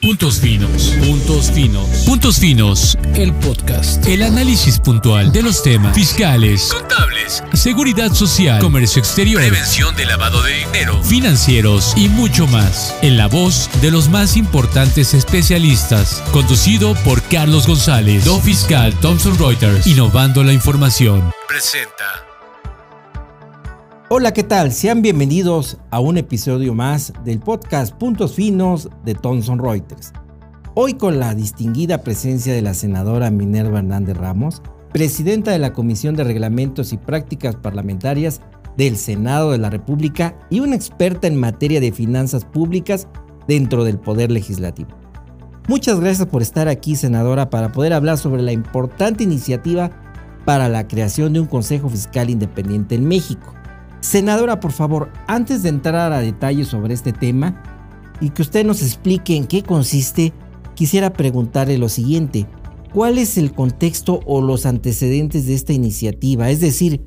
Puntos finos, puntos finos, puntos finos, el podcast, el análisis puntual de los temas fiscales, contables, seguridad social, comercio exterior, prevención de lavado de dinero, financieros y mucho más, en la voz de los más importantes especialistas, conducido por Carlos González, do fiscal Thomson Reuters, innovando la información. Presenta. Hola, ¿qué tal? Sean bienvenidos a un episodio más del podcast Puntos Finos de Thomson Reuters. Hoy con la distinguida presencia de la senadora Minerva Hernández Ramos, presidenta de la Comisión de Reglamentos y Prácticas Parlamentarias del Senado de la República y una experta en materia de finanzas públicas dentro del Poder Legislativo. Muchas gracias por estar aquí, senadora, para poder hablar sobre la importante iniciativa para la creación de un Consejo Fiscal Independiente en México. Senadora, por favor, antes de entrar a detalles sobre este tema y que usted nos explique en qué consiste, quisiera preguntarle lo siguiente. ¿Cuál es el contexto o los antecedentes de esta iniciativa? Es decir,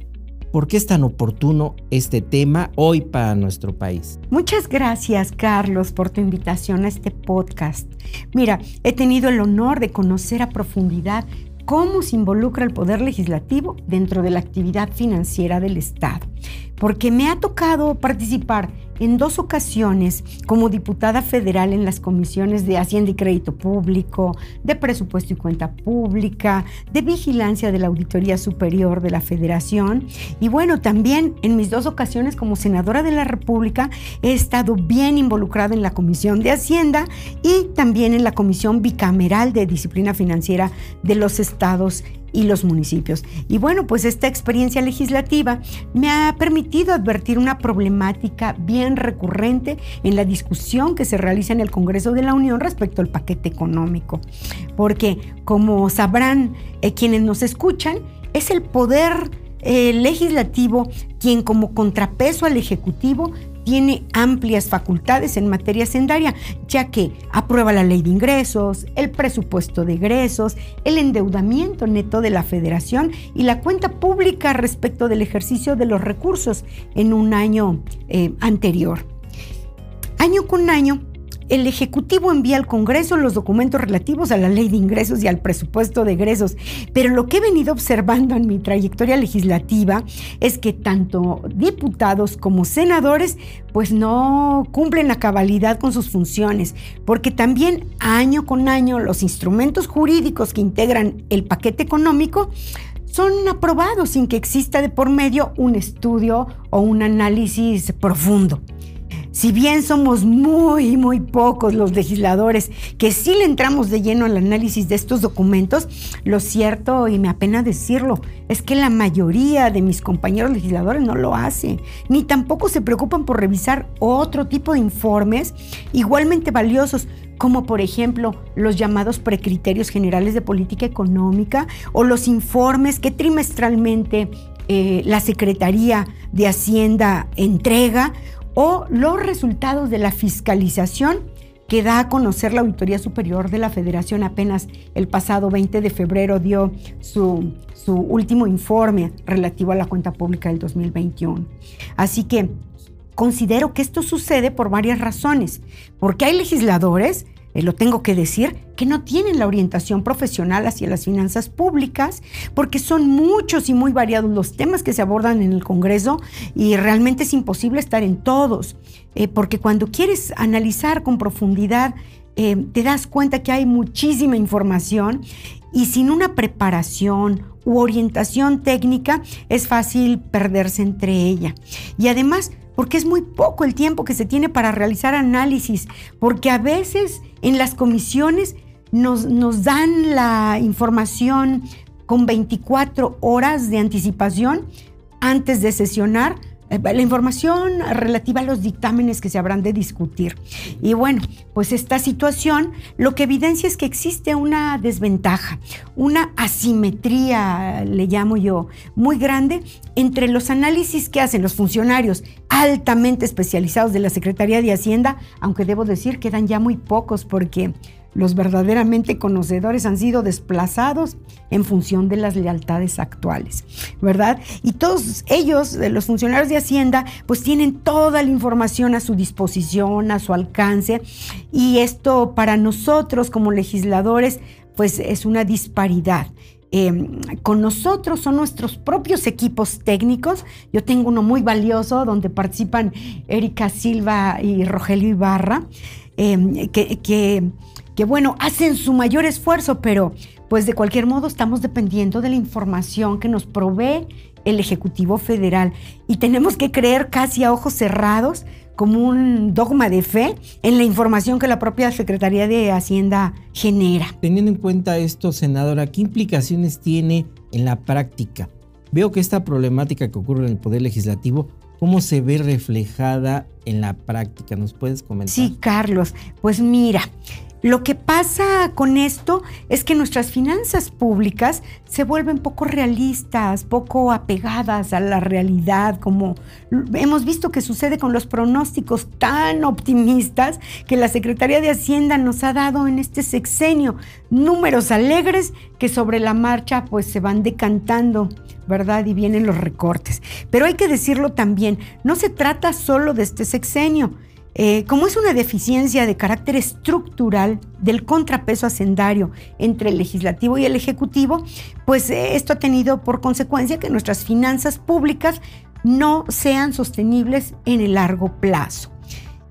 ¿por qué es tan oportuno este tema hoy para nuestro país? Muchas gracias, Carlos, por tu invitación a este podcast. Mira, he tenido el honor de conocer a profundidad cómo se involucra el Poder Legislativo dentro de la actividad financiera del Estado. Porque me ha tocado participar en dos ocasiones como diputada federal en las comisiones de Hacienda y Crédito Público, de Presupuesto y Cuenta Pública, de Vigilancia de la Auditoría Superior de la Federación. Y bueno, también en mis dos ocasiones como senadora de la República he estado bien involucrada en la Comisión de Hacienda y también en la Comisión Bicameral de Disciplina Financiera de los Estados y los municipios. Y bueno, pues esta experiencia legislativa me ha permitido advertir una problemática bien recurrente en la discusión que se realiza en el Congreso de la Unión respecto al paquete económico. Porque, como sabrán eh, quienes nos escuchan, es el poder eh, legislativo quien como contrapeso al Ejecutivo tiene amplias facultades en materia sendaria, ya que aprueba la ley de ingresos, el presupuesto de egresos, el endeudamiento neto de la federación y la cuenta pública respecto del ejercicio de los recursos en un año eh, anterior. Año con año, el Ejecutivo envía al Congreso los documentos relativos a la ley de ingresos y al presupuesto de egresos, pero lo que he venido observando en mi trayectoria legislativa es que tanto diputados como senadores pues no cumplen a cabalidad con sus funciones, porque también año con año los instrumentos jurídicos que integran el paquete económico son aprobados sin que exista de por medio un estudio o un análisis profundo. Si bien somos muy, muy pocos los legisladores que sí le entramos de lleno al análisis de estos documentos, lo cierto, y me apena decirlo, es que la mayoría de mis compañeros legisladores no lo hace, ni tampoco se preocupan por revisar otro tipo de informes igualmente valiosos, como por ejemplo los llamados precriterios generales de política económica o los informes que trimestralmente eh, la Secretaría de Hacienda entrega o los resultados de la fiscalización que da a conocer la Auditoría Superior de la Federación apenas el pasado 20 de febrero dio su, su último informe relativo a la cuenta pública del 2021. Así que considero que esto sucede por varias razones, porque hay legisladores eh, lo tengo que decir, que no tienen la orientación profesional hacia las finanzas públicas, porque son muchos y muy variados los temas que se abordan en el Congreso y realmente es imposible estar en todos, eh, porque cuando quieres analizar con profundidad, eh, te das cuenta que hay muchísima información y sin una preparación u orientación técnica es fácil perderse entre ella. Y además, porque es muy poco el tiempo que se tiene para realizar análisis, porque a veces en las comisiones nos, nos dan la información con 24 horas de anticipación antes de sesionar la información relativa a los dictámenes que se habrán de discutir. Y bueno, pues esta situación lo que evidencia es que existe una desventaja, una asimetría, le llamo yo, muy grande entre los análisis que hacen los funcionarios altamente especializados de la Secretaría de Hacienda, aunque debo decir quedan ya muy pocos porque los verdaderamente conocedores han sido desplazados en función de las lealtades actuales, ¿verdad? Y todos ellos, los funcionarios de Hacienda, pues tienen toda la información a su disposición, a su alcance, y esto para nosotros como legisladores, pues es una disparidad. Em, con nosotros son nuestros propios equipos técnicos. Yo tengo uno muy valioso donde participan Erika Silva y Rogelio Ibarra, em, que que bueno, hacen su mayor esfuerzo, pero pues de cualquier modo estamos dependiendo de la información que nos provee el Ejecutivo Federal y tenemos que creer casi a ojos cerrados como un dogma de fe en la información que la propia Secretaría de Hacienda genera. Teniendo en cuenta esto, senadora, ¿qué implicaciones tiene en la práctica? Veo que esta problemática que ocurre en el Poder Legislativo, ¿cómo se ve reflejada en la práctica? ¿Nos puedes comentar? Sí, Carlos. Pues mira, lo que pasa con esto es que nuestras finanzas públicas se vuelven poco realistas, poco apegadas a la realidad, como hemos visto que sucede con los pronósticos tan optimistas que la Secretaría de Hacienda nos ha dado en este sexenio. Números alegres que sobre la marcha pues se van decantando. ¿verdad? Y vienen los recortes. Pero hay que decirlo también, no se trata solo de este sexenio. Eh, como es una deficiencia de carácter estructural del contrapeso hacendario entre el legislativo y el ejecutivo, pues eh, esto ha tenido por consecuencia que nuestras finanzas públicas no sean sostenibles en el largo plazo.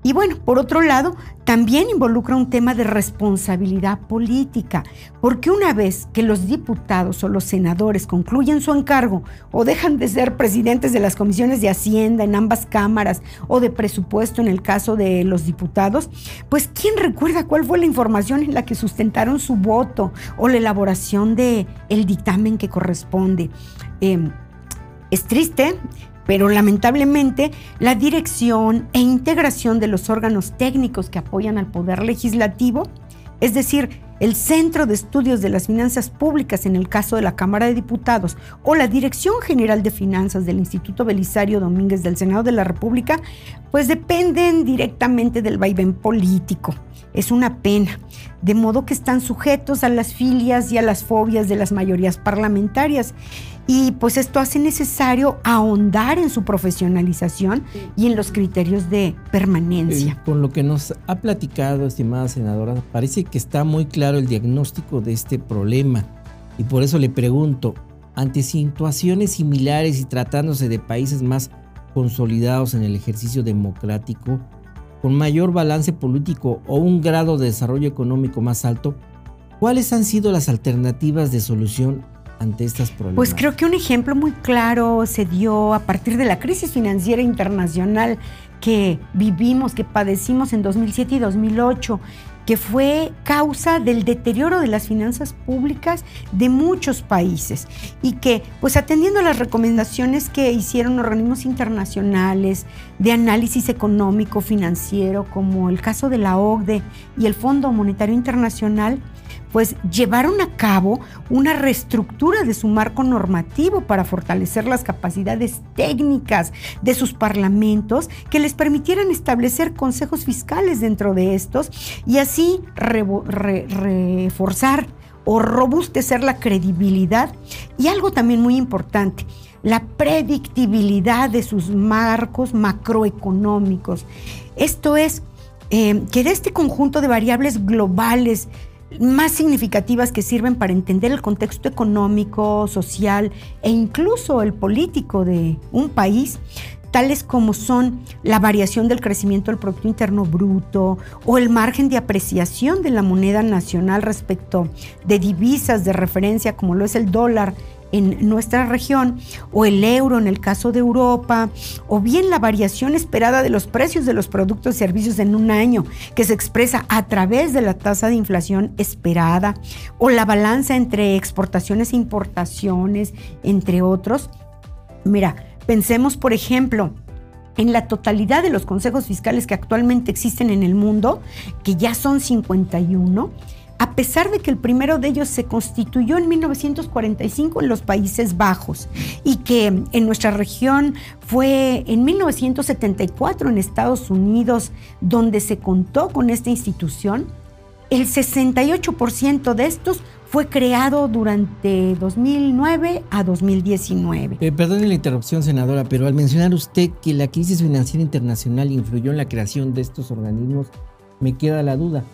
Y bueno, por otro lado, también involucra un tema de responsabilidad política, porque una vez que los diputados o los senadores concluyen su encargo o dejan de ser presidentes de las comisiones de Hacienda en ambas cámaras o de presupuesto en el caso de los diputados, pues ¿quién recuerda cuál fue la información en la que sustentaron su voto o la elaboración del el dictamen que corresponde? Em, es triste, pero lamentablemente la dirección e integración de los órganos técnicos que apoyan al Poder Legislativo, es decir, el Centro de Estudios de las Finanzas Públicas en el caso de la Cámara de Diputados o la Dirección General de Finanzas del Instituto Belisario Domínguez del Senado de la República, pues dependen directamente del vaivén político. Es una pena, de modo que están sujetos a las filias y a las fobias de las mayorías parlamentarias y pues esto hace necesario ahondar en su profesionalización y en los criterios de permanencia. con lo que nos ha platicado, estimada senadora, parece que está muy claro el diagnóstico de este problema. Y por eso le pregunto, ante situaciones similares y tratándose de países más consolidados en el ejercicio democrático, con mayor balance político o un grado de desarrollo económico más alto, ¿cuáles han sido las alternativas de solución ante estas problemas? Pues creo que un ejemplo muy claro se dio a partir de la crisis financiera internacional que vivimos, que padecimos en 2007 y 2008 que fue causa del deterioro de las finanzas públicas de muchos países y que, pues atendiendo a las recomendaciones que hicieron organismos internacionales de análisis económico financiero, como el caso de la OCDE y el Fondo Monetario Internacional, pues llevaron a cabo una reestructura de su marco normativo para fortalecer las capacidades técnicas de sus parlamentos que les permitieran establecer consejos fiscales dentro de estos y así reforzar o robustecer la credibilidad y algo también muy importante, la predictibilidad de sus marcos macroeconómicos. Esto es, eh, que de este conjunto de variables globales más significativas que sirven para entender el contexto económico, social e incluso el político de un país, tales como son la variación del crecimiento del Producto Interno Bruto o el margen de apreciación de la moneda nacional respecto de divisas de referencia como lo es el dólar en nuestra región, o el euro en el caso de Europa, o bien la variación esperada de los precios de los productos y servicios en un año, que se expresa a través de la tasa de inflación esperada, o la balanza entre exportaciones e importaciones, entre otros. Mira, pensemos, por ejemplo, en la totalidad de los consejos fiscales que actualmente existen en el mundo, que ya son 51, a pesar de que el primero de ellos se constituyó en 1945 en los Países Bajos y que en nuestra región fue en 1974 en Estados Unidos donde se contó con esta institución, el 68% de estos fue creado durante 2009 a 2019. Eh, perdone la interrupción, senadora, pero al mencionar usted que la crisis financiera internacional influyó en la creación de estos organismos, me queda la duda.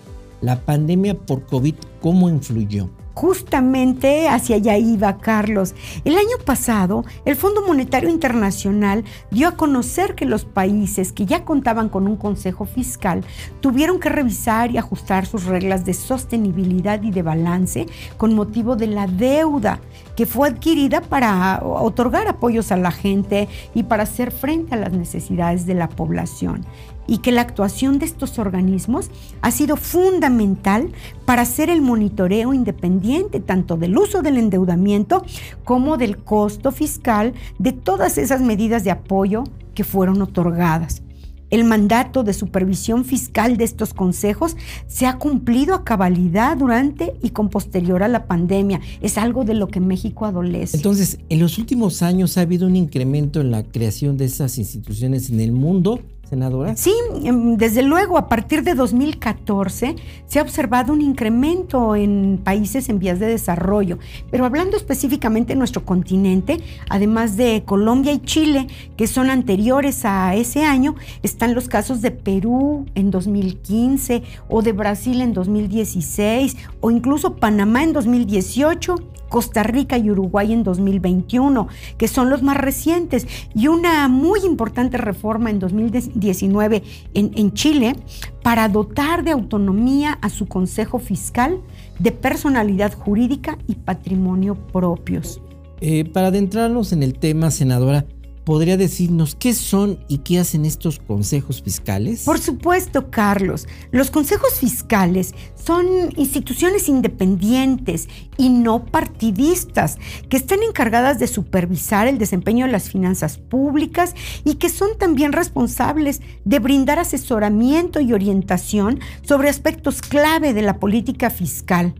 ¿La pandemia por COVID cómo influyó? Justamente hacia allá iba Carlos. El año pasado, el Fondo Monetario Internacional dio a conocer que los países que ya contaban con un consejo fiscal tuvieron que revisar y ajustar sus reglas de sostenibilidad y de balance con motivo de la deuda que fue adquirida para otorgar apoyos a la gente y para hacer frente a las necesidades de la población y que la actuación de estos organismos ha sido fundamental para hacer el monitoreo independiente tanto del uso del endeudamiento como del costo fiscal de todas esas medidas de apoyo que fueron otorgadas. El mandato de supervisión fiscal de estos consejos se ha cumplido a cabalidad durante y con posterior a la pandemia. Es algo de lo que México adolece. Entonces, en los últimos años ha habido un incremento en la creación de esas instituciones en el mundo senadora? Sí, em, desde luego, a partir de 2014 se ha observado un incremento en países en vías de desarrollo, pero hablando específicamente de nuestro continente, además de Colombia y Chile, que son anteriores a ese año, están los casos de Perú en 2015 o de Brasil en 2016 o incluso Panamá en 2018 Costa Rica y Uruguay en 2021, que son los más recientes, y una muy importante reforma en 2019 en, Chile para dotar de autonomía a su Consejo Fiscal de personalidad jurídica y patrimonio propios. Eh, para adentrarnos en el tema, senadora, ¿Podría decirnos qué son y qué hacen estos consejos fiscales? Por supuesto, Carlos. Los consejos fiscales son instituciones independientes y no partidistas que están encargadas de supervisar el desempeño de las finanzas públicas y que son también responsables de brindar asesoramiento y orientación sobre aspectos clave de la política fiscal.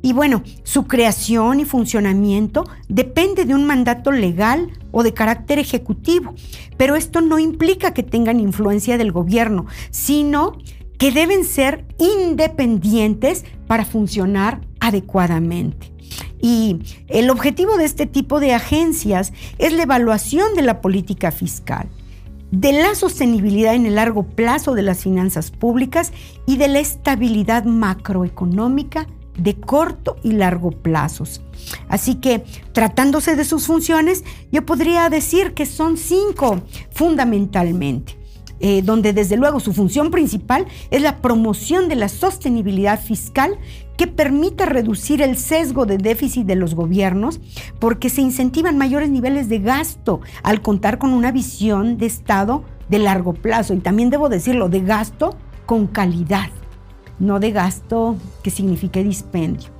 Y bueno, su creación y funcionamiento depende de un mandato legal o de carácter ejecutivo, pero esto no implica que tengan influencia del gobierno, sino que deben ser independientes para funcionar adecuadamente. Y el objetivo de este tipo de agencias es la evaluación de la política fiscal de la sostenibilidad en el largo plazo de las finanzas públicas y de la estabilidad macroeconómica de corto y largo plazos. Así que, tratándose de sus funciones, yo podría decir que son cinco fundamentalmente. Eh, donde desde luego su función principal es la promoción de la sostenibilidad fiscal que permita reducir el sesgo de déficit de los gobiernos porque se incentivan mayores niveles de gasto al contar con una visión de Estado de largo plazo y también debo decirlo, de gasto con calidad no de gasto que signifique dispendio.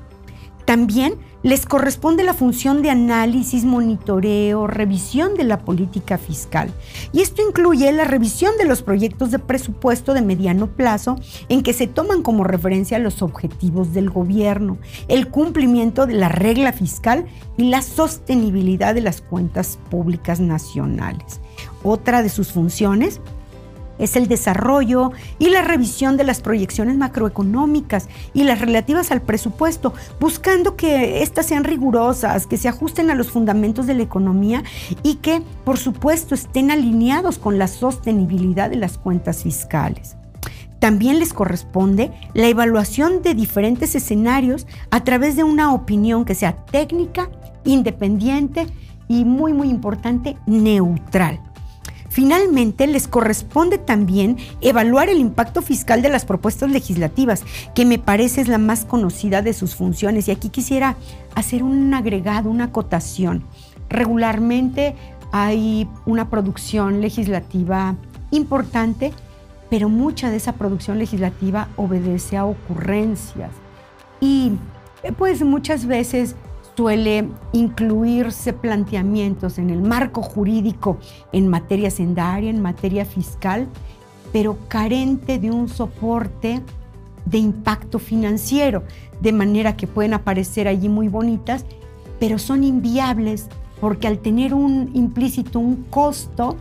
También les corresponde la función de análisis, monitoreo, revisión de la política fiscal. Y esto incluye la revisión de los proyectos de presupuesto de mediano plazo en que se toman como referencia los objetivos del gobierno, el cumplimiento de la regla fiscal y la sostenibilidad de las cuentas públicas nacionales. Otra de sus funciones es el desarrollo y la revisión de las proyecciones macroeconómicas y las relativas al presupuesto, buscando que éstas sean rigurosas, que se ajusten a los fundamentos de la economía y que, por supuesto, estén alineados con la sostenibilidad de las cuentas fiscales. También les corresponde la evaluación de diferentes escenarios a través de una opinión que sea técnica, independiente y muy, muy importante, neutral. Finalmente, les corresponde también evaluar el impacto fiscal de las propuestas legislativas, que me parece es la más conocida de sus funciones. Y aquí quisiera hacer un agregado, una acotación. Regularmente hay una producción legislativa importante, pero mucha de esa producción legislativa obedece a ocurrencias. Y pues muchas veces suele incluirse planteamientos en el marco jurídico en materia sendaria, en materia fiscal, pero carente de un soporte de impacto financiero, de manera que pueden aparecer allí muy bonitas, pero son inviables porque al tener un implícito un costo,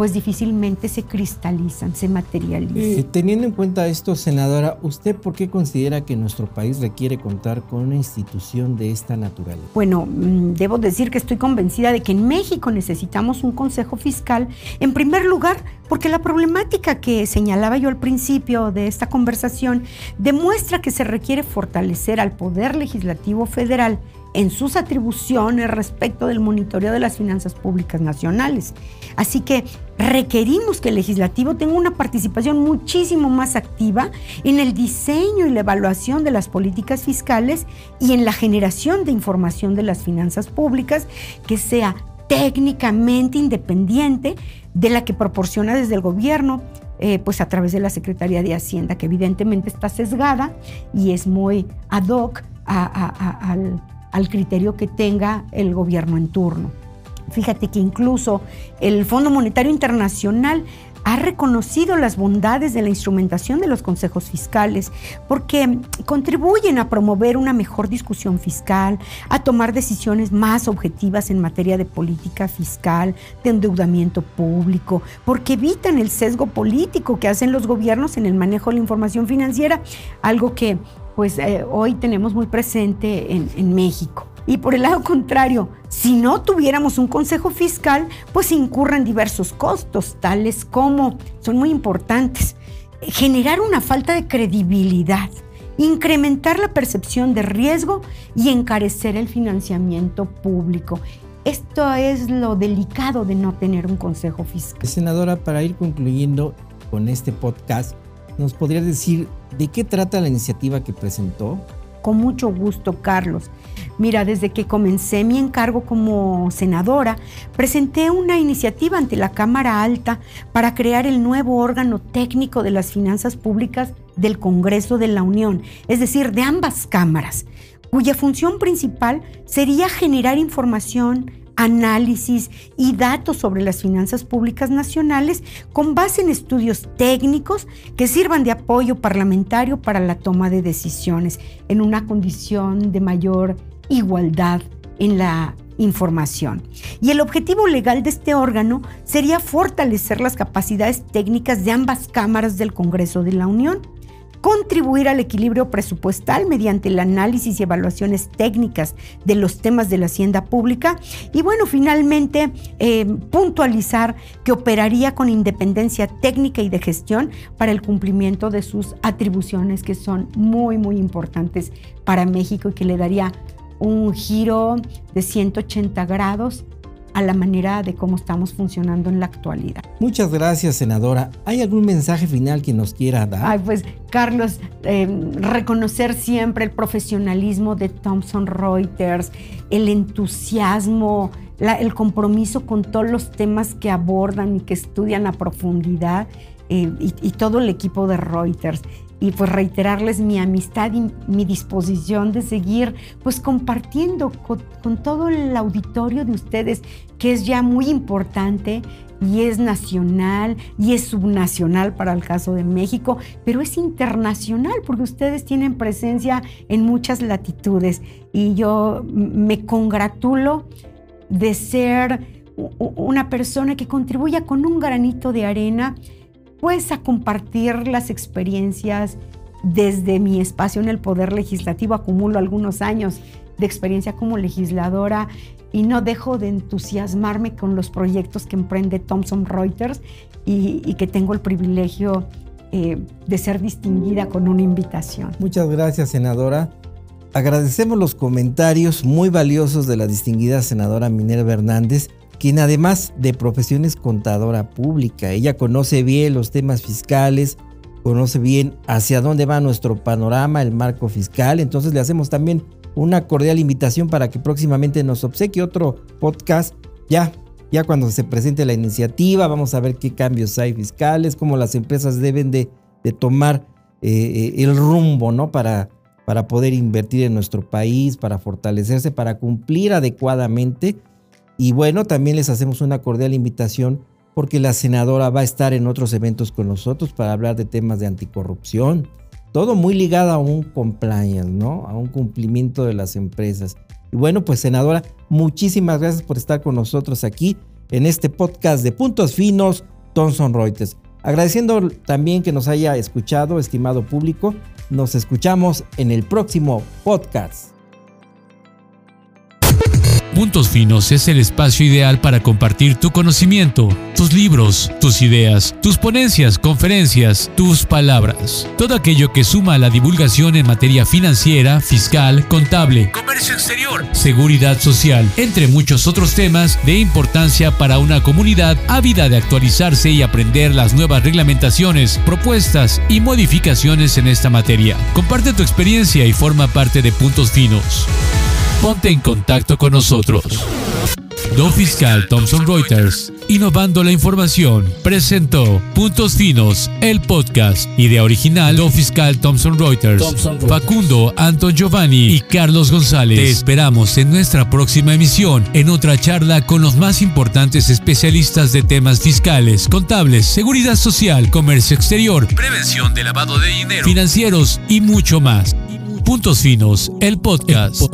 pues difícilmente se cristalizan, se materializan. Eh, teniendo en cuenta esto, senadora, ¿usted por qué considera que nuestro país requiere contar con una institución de esta naturaleza? Bueno, mm, debo decir que estoy convencida de que en México necesitamos un Consejo Fiscal, en primer lugar, porque la problemática que señalaba yo al principio de esta conversación demuestra que se requiere fortalecer al Poder Legislativo Federal en sus atribuciones respecto del monitoreo de las finanzas públicas nacionales. Así que requerimos que el legislativo tenga una participación muchísimo más activa en el diseño y la evaluación de las políticas fiscales y en la generación de información de las finanzas públicas que sea técnicamente independiente de la que proporciona desde el gobierno, eh, pues a través de la Secretaría de Hacienda, que evidentemente está sesgada y es muy ad hoc al al criterio que tenga el gobierno en turno. Fíjate que incluso el Fondo Monetario Internacional ha reconocido las bondades de la instrumentación de los consejos fiscales porque contribuyen a promover una mejor discusión fiscal, a tomar decisiones más objetivas en materia de política fiscal, de endeudamiento público, porque evitan el sesgo político que hacen los gobiernos en el manejo de la información financiera, algo que pues eh, hoy tenemos muy presente en, en México. Y por el lado contrario, si no tuviéramos un consejo fiscal, pues incurren diversos costos, tales como, son muy importantes, generar una falta de credibilidad, incrementar la percepción de riesgo y encarecer el financiamiento público. Esto es lo delicado de no tener un consejo fiscal. Senadora, para ir concluyendo con este podcast, ¿nos podría decir ¿De qué trata la iniciativa que presentó? Con mucho gusto, Carlos. Mira, desde que comencé mi encargo como senadora, presenté una iniciativa ante la Cámara Alta para crear el nuevo órgano técnico de las finanzas públicas del Congreso de la Unión, es decir, de ambas cámaras, cuya función principal sería generar información, análisis y datos sobre las finanzas públicas nacionales con base en estudios técnicos que sirvan de apoyo parlamentario para la toma de decisiones en una condición de mayor igualdad en la información. Y el objetivo legal de este órgano sería fortalecer las capacidades técnicas de ambas cámaras del Congreso de la Unión contribuir al equilibrio presupuestal mediante el análisis y evaluaciones técnicas de los temas de la hacienda pública y bueno, finalmente eh, puntualizar que operaría con independencia técnica y de gestión para el cumplimiento de sus atribuciones que son muy, muy importantes para México y que le daría un giro de 180 grados a la manera de cómo estamos funcionando en la actualidad. Muchas gracias, senadora. ¿Hay algún mensaje final que nos quiera dar? Ay, pues, Carlos, eh, reconocer siempre el profesionalismo de Thomson Reuters, el entusiasmo, el compromiso con todos los temas que abordan y que estudian a profundidad. Eh, y, y, todo el equipo de Reuters y pues reiterarles mi amistad y mi disposición de seguir pues compartiendo con, todo el auditorio de ustedes que es ya muy importante y es nacional y es subnacional para el caso de México, pero es internacional porque ustedes tienen presencia en muchas latitudes y yo me congratulo de ser una persona que contribuya con un granito de arena pues a compartir las experiencias desde mi espacio en el Poder Legislativo. Acumulo algunos años de experiencia como legisladora y no dejo de entusiasmarme con los proyectos que emprende Thomson Reuters y, que tengo el privilegio eh, de ser distinguida con una invitación. Muchas gracias, senadora. Agradecemos los comentarios muy valiosos de la distinguida senadora Minerva Hernández quien además de profesión es contadora pública. Ella conoce bien los temas fiscales, conoce bien hacia dónde va nuestro panorama, el marco fiscal. Entonces le hacemos también una cordial invitación para que próximamente nos obsequie otro podcast. Ya, ya cuando se presente la iniciativa, vamos a ver qué cambios hay fiscales, cómo las empresas deben de, tomar eh, eh, el rumbo, ¿no? Para, para poder invertir en nuestro país, para fortalecerse, para cumplir adecuadamente y bueno, también les hacemos una cordial invitación porque la senadora va a estar en otros eventos con nosotros para hablar de temas de anticorrupción. Todo muy ligado a un compliance, ¿no? A un cumplimiento de las empresas. Y bueno, pues senadora, muchísimas gracias por estar con nosotros aquí en este podcast de Puntos Finos Thomson Reuters. Agradeciendo también que nos haya escuchado, estimado público. Nos escuchamos en el próximo podcast. Puntos Finos es el espacio ideal para compartir tu conocimiento, tus libros, tus ideas, tus ponencias, conferencias, tus palabras. Todo aquello que suma a la divulgación en materia financiera, fiscal, contable, comercio exterior, seguridad social, entre muchos otros temas de importancia para una comunidad ávida de actualizarse y aprender las nuevas reglamentaciones, propuestas y modificaciones en esta materia. Comparte tu experiencia y forma parte de Puntos Finos. Ponte en contacto con nosotros. Do Fiscal Thomson Reuters, innovando la información, presentó Puntos Finos, el podcast. Idea original Do Fiscal Thomson Reuters, Facundo, Anton Giovanni y Carlos González. Te esperamos en nuestra próxima emisión, en otra charla con los más importantes especialistas de temas fiscales, contables, seguridad social, comercio exterior, prevención de lavado de dinero, financieros y mucho más. Puntos Finos, el podcast.